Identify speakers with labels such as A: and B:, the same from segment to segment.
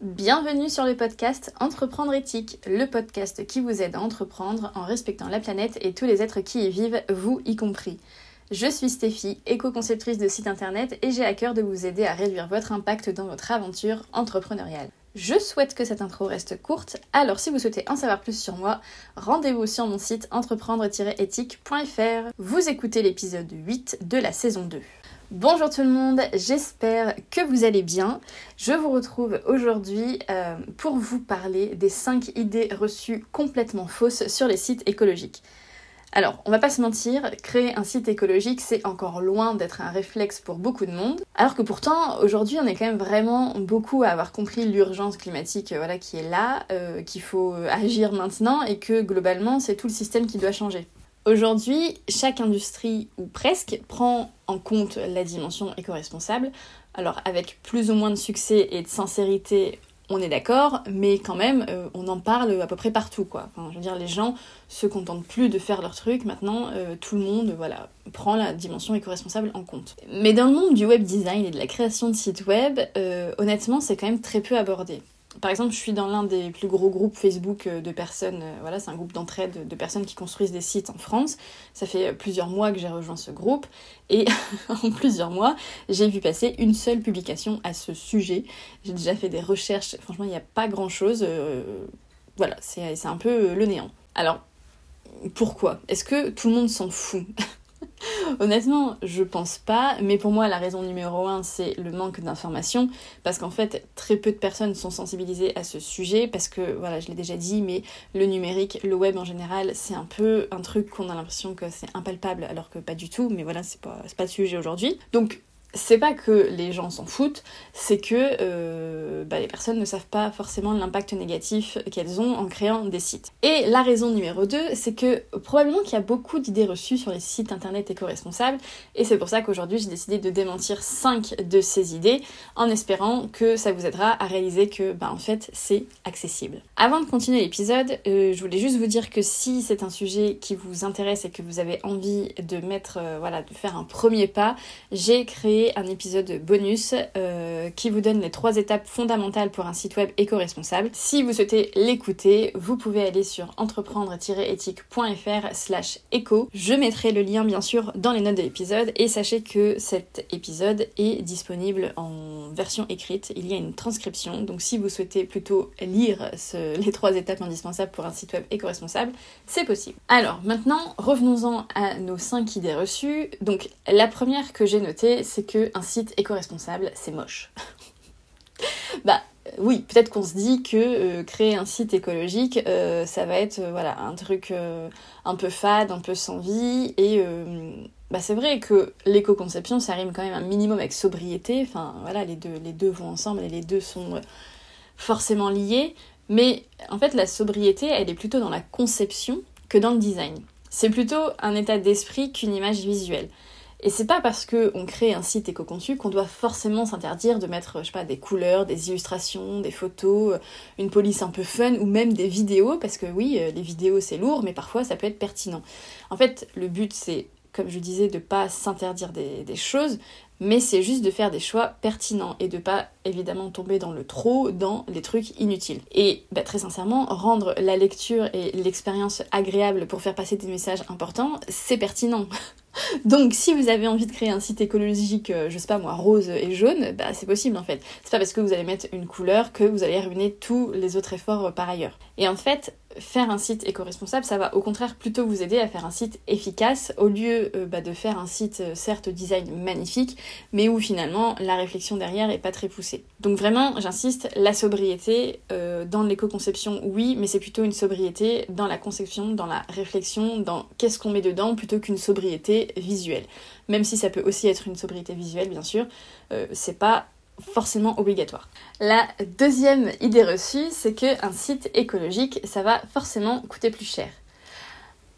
A: Bienvenue sur le podcast Entreprendre éthique, le podcast qui vous aide à entreprendre en respectant la planète et tous les êtres qui y vivent, vous y compris. Je suis Stéphie, éco-conceptrice de site internet et j'ai à cœur de vous aider à réduire votre impact dans votre aventure entrepreneuriale. Je souhaite que cette intro reste courte, alors si vous souhaitez en savoir plus sur moi, rendez-vous sur mon site entreprendre-éthique.fr. Vous écoutez l'épisode 8 de la saison 2. Bonjour tout le monde, j'espère que vous allez bien. Je vous retrouve aujourd'hui euh, pour vous parler des 5 idées reçues complètement fausses sur les sites écologiques. Alors, on va pas se mentir, créer un site écologique, c'est encore loin d'être un réflexe pour beaucoup de monde. Alors que pourtant, aujourd'hui, on est quand même vraiment beaucoup à avoir compris l'urgence climatique euh, voilà, qui est là, euh, qu'il faut agir maintenant et que globalement, c'est tout le système qui doit changer. Aujourd'hui, chaque industrie, ou presque, prend en compte la dimension éco-responsable. Alors avec plus ou moins de succès et de sincérité, on est d'accord, mais quand même, euh, on en parle à peu près partout, je veux dire, les gens se contentent plus de faire leur truc, maintenant, euh, tout le monde, voilà, prend la dimension éco-responsable en compte. Mais dans le monde du web design et de la création de sites web, euh, honnêtement, c'est quand même très peu abordé par exemple, je suis dans l'un des plus gros groupes Facebook euh, de personnes, euh, voilà, c'est un groupe d'entraide de personnes qui construisent des sites en France. Ça fait plusieurs mois que j'ai rejoint ce groupe et en plusieurs mois, j'ai vu passer une seule publication à ce sujet. J'ai déjà fait des recherches, franchement, il n'y a pas grand-chose. Euh, voilà, c'est un peu le néant. Alors, pourquoi? Est-ce que tout le monde s'en fout? Honnêtement, je pense pas, mais pour moi, la raison numéro un, c'est le manque d'information, parce qu'en fait, très peu de personnes sont sensibilisées à ce sujet, parce que, voilà, je l'ai déjà dit, mais le numérique, le web en général, c'est un peu un truc qu'on a l'impression que c'est impalpable, alors que pas du tout, mais voilà, c'est pas, pas le sujet aujourd'hui. Donc, c'est pas que les gens s'en foutent, c'est que euh, bah, les personnes ne savent pas forcément l'impact négatif qu'elles ont en créant des sites. Et la raison numéro 2, c'est que probablement qu'il y a beaucoup d'idées reçues sur les sites internet éco-responsables, et c'est pour ça qu'aujourd'hui j'ai décidé de démentir 5 de ces idées, en espérant que ça vous aidera à réaliser que, bah, en fait, c'est accessible. Avant de continuer l'épisode, euh, je voulais juste vous dire que si c'est un sujet qui vous intéresse et que vous avez envie de mettre, euh, voilà, de faire un premier pas, j'ai créé un épisode bonus euh, qui vous donne les trois étapes fondamentales pour un site web éco-responsable. Si vous souhaitez l'écouter, vous pouvez aller sur entreprendre-éthique.fr slash éco. Je mettrai le lien bien sûr dans les notes de l'épisode et sachez que cet épisode est disponible en version écrite. Il y a une transcription, donc si vous souhaitez plutôt lire les trois étapes indispensables pour un site web éco-responsable, c'est possible. Alors maintenant, revenons-en à nos cinq idées reçues. Donc la première que j'ai notée, c'est que un site éco-responsable, c'est moche. bah oui, peut-être qu'on se dit que euh, créer un site écologique, euh, ça va être euh, voilà un truc un peu fade, un peu sans vie, et bah c'est vrai que l'éco-conception, ça rime quand même un minimum avec sobriété. Enfin voilà, les deux, les deux vont ensemble et les deux sont forcément liés. Mais en fait, la sobriété, elle est plutôt dans la conception que dans le design. C'est plutôt un état d'esprit qu'une image visuelle. Et c'est pas parce qu'on crée un site éco-conçu qu'on doit forcément s'interdire de mettre, je sais pas, des couleurs, des illustrations, des photos, euh, une police un peu fun ou même des vidéos, parce que oui, euh, les vidéos c'est lourd, mais parfois ça peut être pertinent. En fait, le but c'est, comme je disais, de pas s'interdire des choses, mais c'est juste de faire des choix pertinents et de pas évidemment tomber dans le trop, dans les trucs inutiles. Et bah, très sincèrement, rendre la lecture et l'expérience agréable pour faire passer des messages importants, c'est pertinent. Donc si vous avez envie de créer un site écologique, euh, je sais pas moi, rose et jaune, bah c'est possible en fait. C'est pas parce que vous allez mettre une couleur que vous allez ruiner tous les autres efforts euh, par ailleurs. Et en fait, faire un site éco-responsable, ça va au contraire plutôt vous aider à faire un site efficace au lieu euh, bah, de faire un site certes design magnifique, mais où finalement la réflexion derrière est pas très poussée. Donc vraiment, j'insiste, la sobriété dans l'éco-conception, oui, mais c'est plutôt une sobriété dans la conception, dans la réflexion, dans qu'est-ce qu'on met dedans, plutôt qu'une sobriété visuelle. Même si ça peut aussi être une sobriété visuelle, bien sûr, euh, c'est pas forcément obligatoire. La deuxième idée reçue, c'est qu'un site écologique, ça va forcément coûter plus cher.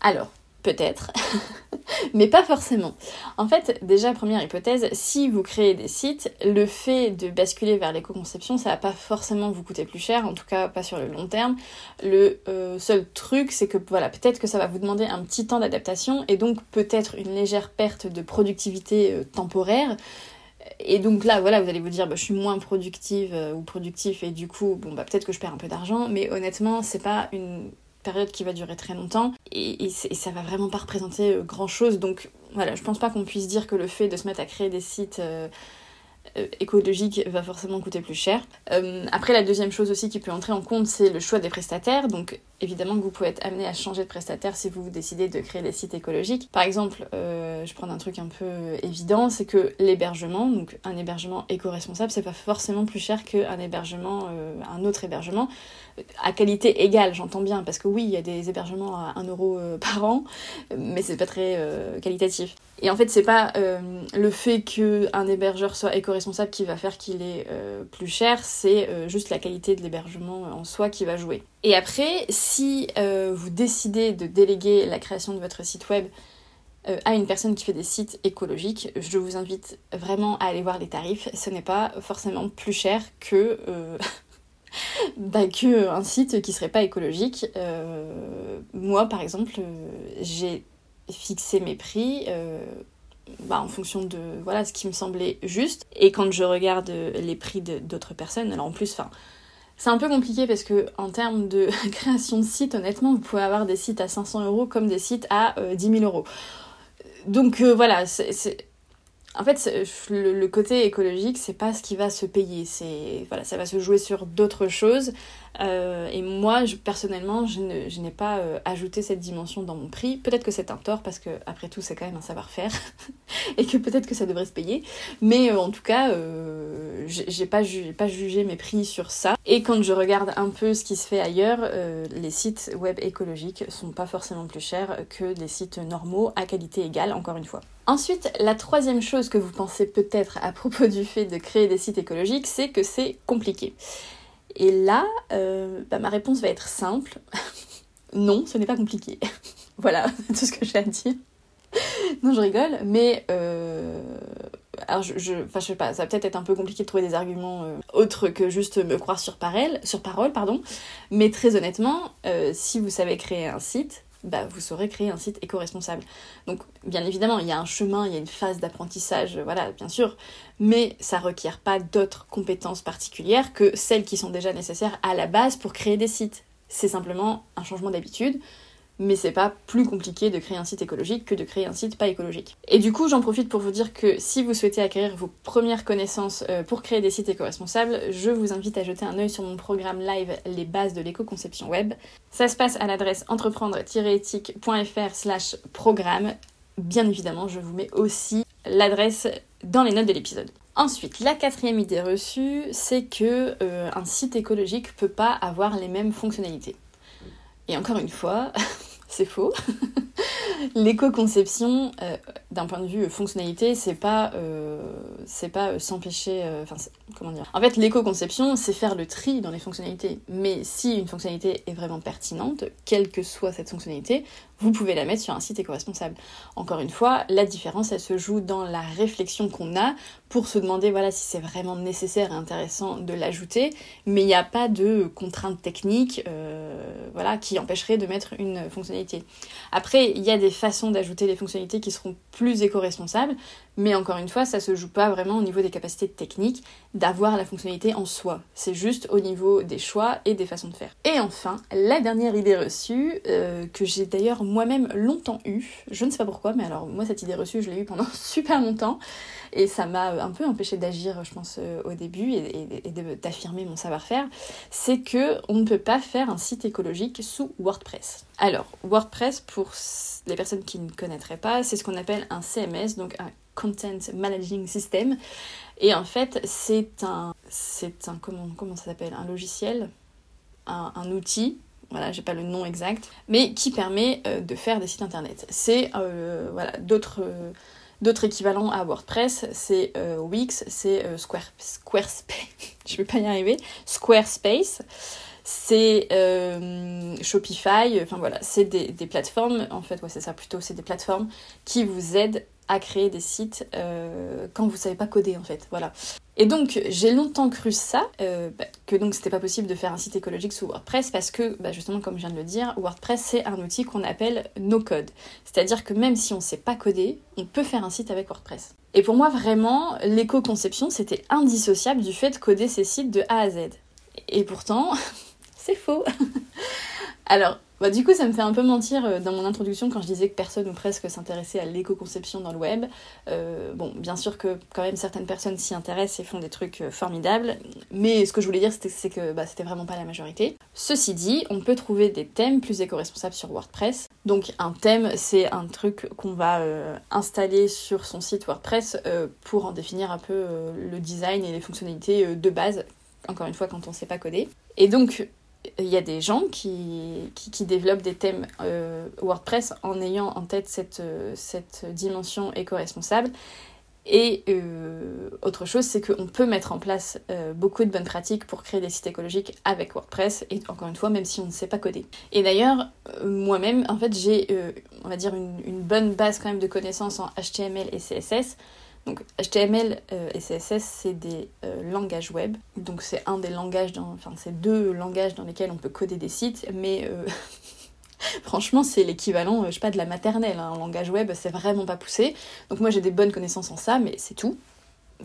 A: Alors, peut-être, mais pas forcément. En fait, déjà, première hypothèse, si vous créez des sites, le fait de basculer vers l'éco-conception, ça va pas forcément vous coûter plus cher, en tout cas pas sur le long terme. Le euh, seul truc, c'est que voilà, peut-être que ça va vous demander un petit temps d'adaptation et donc peut-être une légère perte de productivité euh, temporaire, Et donc là, voilà, vous allez vous dire, bah, je suis moins productive ou productif et du coup, bon, bah, peut-être que je perds un peu d'argent, mais honnêtement, c'est pas une période qui va durer très longtemps et, ça va vraiment pas représenter grand chose. Donc voilà, je pense pas qu'on puisse dire que le fait de se mettre à créer des sites euh, écologique va forcément coûter plus cher. Euh, après, la deuxième chose aussi qui peut entrer en compte, c'est le choix des prestataires. Donc, évidemment que vous pouvez être amené à changer de prestataire si vous décidez de créer des sites écologiques. Par exemple, euh, je prends un truc un peu évident, c'est que l'hébergement, donc un hébergement éco-responsable, c'est pas forcément plus cher qu'un hébergement, un autre hébergement à qualité égale, j'entends bien, parce que oui, il y a des hébergements à 1 euro par an, mais c'est pas très qualitatif. Et en fait, c'est pas le fait qu'un hébergeur soit éco-responsable qui va faire qu'il est plus cher, c'est juste la qualité de l'hébergement en soi qui va jouer. Et après, si vous décidez de déléguer la création de votre site web à une personne qui fait des sites écologiques, je vous invite vraiment à aller voir les tarifs. Ce n'est pas forcément plus cher que bah, que un site qui serait pas écologique. Euh, moi, par exemple, euh, j'ai fixé mes prix euh, bah, en fonction de ce qui me semblait juste. Et quand je regarde les prix d'autres personnes, alors en plus, enfin. C'est un peu compliqué parce que en termes de création de site, honnêtement, vous pouvez avoir des sites à 500 euros comme des sites à 10 000 euros. Donc voilà, c'est en fait, le, côté écologique, c'est pas ce qui va se payer. C'est voilà, ça va se jouer sur d'autres choses. Euh, et moi, personnellement, je, n'ai pas euh, ajouté cette dimension dans mon prix. Peut-être que c'est un tort parce que après tout, c'est quand même un savoir-faire et que peut-être que ça devrait se payer. Mais euh, en tout cas, j'ai pas, pas jugé mes prix sur ça. Et quand je regarde un peu ce qui se fait ailleurs, les sites web écologiques sont pas forcément plus chers que les sites normaux à qualité égale. Encore une fois. Ensuite, la troisième chose que vous pensez peut-être à propos du fait de créer des sites écologiques, c'est que c'est compliqué. Et là, euh, bah, ma réponse va être simple. non, ce n'est pas compliqué. voilà, tout ce que j'ai à dire. non, je rigole, mais euh, alors je, je, sais pas, ça va peut-être être un peu compliqué de trouver des arguments euh, autres que juste me croire sur parole, sur parole, pardon. Mais très honnêtement, si vous savez créer un site, bah, vous saurez créer un site éco-responsable. Donc, bien évidemment, il y a un chemin, il y a une phase d'apprentissage, voilà, bien sûr, mais ça requiert pas d'autres compétences particulières que celles qui sont déjà nécessaires à la base pour créer des sites. C'est simplement un changement d'habitude mais c'est pas plus compliqué de créer un site écologique que de créer un site pas écologique. Et du coup, j'en profite pour vous dire que si vous souhaitez acquérir vos premières connaissances euh, pour créer des sites éco-responsables, je vous invite à jeter un œil sur mon programme live Les bases de l'éco-conception web. Ça se passe à l'adresse entreprendre-éthique.fr slash programme. Bien évidemment, je vous mets aussi l'adresse dans les notes de l'épisode. Ensuite, la quatrième idée reçue, c'est que euh, un site écologique peut pas avoir les mêmes fonctionnalités. Et encore une fois, c'est faux. L'éco-conception, euh, d'un point de vue fonctionnalité, c'est pas, euh, c'est pas euh, s'empêcher. Enfin, comment dire En fait, l'éco-conception, c'est faire le tri dans les fonctionnalités. Mais si une fonctionnalité est vraiment pertinente, quelle que soit cette fonctionnalité, vous pouvez la mettre sur un site éco-responsable. Encore une fois, la différence, elle se joue dans la réflexion qu'on a pour se demander voilà si c'est vraiment nécessaire et intéressant de l'ajouter, mais il n'y a pas de contrainte technique voilà, qui empêcherait de mettre une fonctionnalité. Après, il y a des façons d'ajouter des fonctionnalités qui seront plus éco-responsables, mais encore une fois, ça se joue pas vraiment au niveau des capacités techniques d'avoir la fonctionnalité en soi. C'est juste au niveau des choix et des façons de faire. Et enfin, la dernière idée reçue, euh, que j'ai d'ailleurs moi-même longtemps eue, je ne sais pas pourquoi, mais alors moi cette idée reçue, je l'ai eue pendant super longtemps, et ça m'a un peu empêché d'agir, je pense, euh, au début et, et d'affirmer mon savoir-faire, c'est que on ne peut pas faire un site écologique sous WordPress. Alors, WordPress, pour les personnes qui ne connaîtraient pas, c'est ce qu'on appelle un CMS, donc un Content Managing System. Et en fait, c'est un, c'est un, comment, comment ça s'appelle? Un logiciel, un, outil voilà, j'ai pas le nom exact, mais qui permet euh, de faire des sites internet. C'est euh, voilà, d'autres d'autres équivalents à WordPress, c'est euh, Wix, c'est Square, Squarespace, je vais pas y arriver, Squarespace c'est Shopify, enfin voilà, c'est des, plateformes, en fait, ouais, c'est ça plutôt, c'est des plateformes qui vous aident à créer des sites euh, quand vous savez pas coder en fait, voilà. Et donc j'ai longtemps cru ça, euh, bah, que donc c'était pas possible de faire un site écologique sous WordPress parce que bah, justement comme je viens de le dire, WordPress c'est un outil qu'on appelle no code, c'est-à-dire que même si on sait pas coder, on peut faire un site avec WordPress. Et pour moi, vraiment, l'éco-conception, c'était indissociable du fait de coder ces sites de A à Z. Et pourtant, c'est faux. Alors, bah, du coup, ça me fait un peu mentir euh, dans mon introduction quand je disais que personne ou presque s'intéressait à l'éco-conception dans le web. Euh, bon, bien sûr que quand même certaines personnes s'y intéressent et font des trucs euh, formidables, mais ce que je voulais dire, c'est que bah, c'était vraiment pas la majorité. Ceci dit, on peut trouver des thèmes plus éco-responsables sur WordPress. Donc, un thème, c'est un truc qu'on va installer sur son site WordPress pour en définir un peu le design et les fonctionnalités de base encore une fois quand on ne sait pas coder. Et donc il y a des gens qui, qui, développent des thèmes euh, WordPress en ayant en tête cette, euh, cette dimension éco-responsable. Et euh, autre chose, c'est qu'on peut mettre en place beaucoup de bonnes pratiques pour créer des sites écologiques avec WordPress, et encore une fois, même si on ne sait pas coder. Et d'ailleurs, moi-même, en fait, j'ai, on va dire, une, une, bonne base quand même de connaissances en HTML et CSS. Donc HTML euh, et CSS, c'est des euh, langages web. Donc c'est un des langages, enfin c'est deux langages dans lesquels on peut coder des sites, mais euh, franchement c'est l'équivalent, je sais pas, de la maternelle. Hein. langage web, c'est vraiment pas poussé. Donc moi j'ai des bonnes connaissances en ça, mais c'est tout.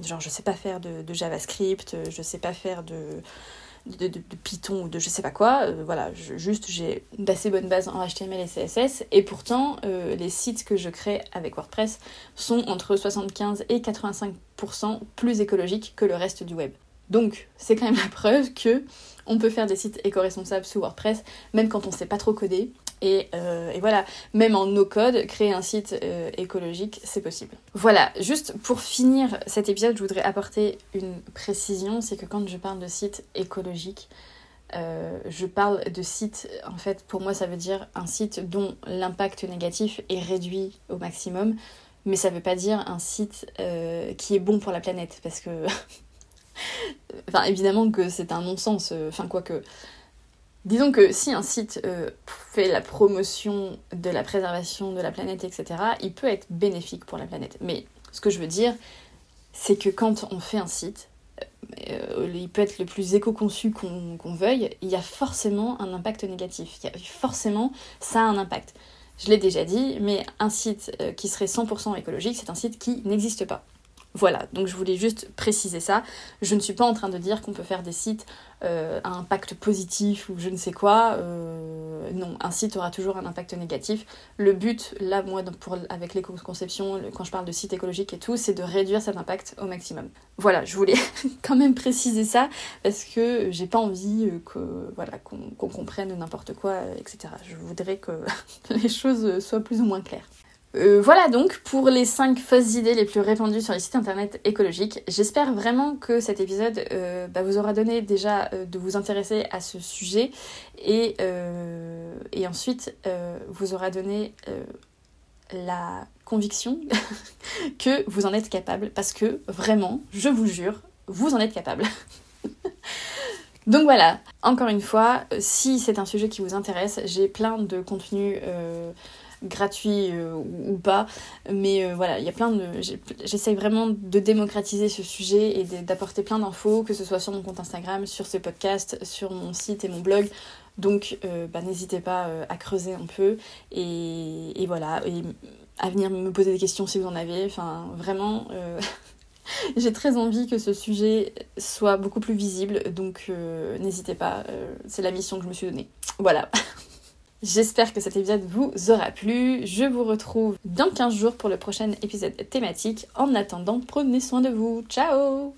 A: Genre je sais pas faire de JavaScript, je sais pas faire de de, Python ou de je sais pas quoi. Euh, voilà, juste j'ai d'assez bonnes bases en HTML et CSS. Et pourtant, euh, les sites que je crée avec WordPress sont entre 75 et 85% plus écologiques que le reste du web. Donc, c'est quand même la preuve que on peut faire des sites éco-responsables sous WordPress, même quand on sait pas trop coder. Euh, et, voilà, même en no-code, créer un site euh, écologique, c'est possible. Voilà, juste pour finir cet épisode, je voudrais apporter une précision, c'est que quand je parle de site écologique, euh, je parle de site, en fait, pour moi, ça veut dire un site dont l'impact négatif est réduit au maximum, mais ça veut pas dire un site qui est bon pour la planète, parce que... enfin, évidemment que c'est un non-sens, enfin, quoique... Disons que si un site euh, fait la promotion de la préservation de la planète, etc., il peut être bénéfique pour la planète. Mais ce que je veux dire, c'est que quand on fait un site, euh, il peut être le plus éco-conçu qu'on veuille, il y a forcément un impact négatif. Forcément, ça a un impact. Je l'ai déjà dit, mais un site euh, qui serait 100% écologique, c'est un site qui n'existe pas. Voilà, donc je voulais juste préciser ça. Je ne suis pas en train de dire qu'on peut faire des sites euh, à impact positif ou je ne sais quoi. Euh, non, un site aura toujours un impact négatif. Le but, là, moi, avec l'éco-conception, quand je parle de site écologique et tout, c'est de réduire cet impact au maximum. Voilà, je voulais quand même préciser ça parce que j'ai pas envie euh, que voilà qu'on comprenne n'importe quoi, etc. Je voudrais que les choses soient plus ou moins claires. Euh, voilà donc pour les 5 fausses idées les plus répandues sur les sites internet écologiques. J'espère vraiment que cet épisode euh, bah, vous aura donné déjà euh, de vous intéresser à ce sujet et, et ensuite vous aura donné la conviction que vous en êtes capable parce que vraiment, je vous jure, vous en êtes capable. Donc voilà, encore une fois, si c'est un sujet qui vous intéresse, j'ai plein de contenus gratuit euh, ou, pas. Mais euh, voilà, il y a plein de. J'essaye vraiment de démocratiser ce sujet et d'apporter plein d'infos, que ce soit sur mon compte Instagram, sur ce podcast, sur mon site et mon blog. Donc euh, bah, n'hésitez pas à creuser un peu et, voilà, à venir me poser des questions si vous en avez. Enfin, vraiment. J'ai très envie que ce sujet soit beaucoup plus visible, donc n'hésitez pas, c'est la mission que je me suis donnée. Voilà. J'espère que cet épisode vous aura plu. Je vous retrouve dans 15 jours pour le prochain épisode thématique. En attendant, prenez soin de vous. Ciao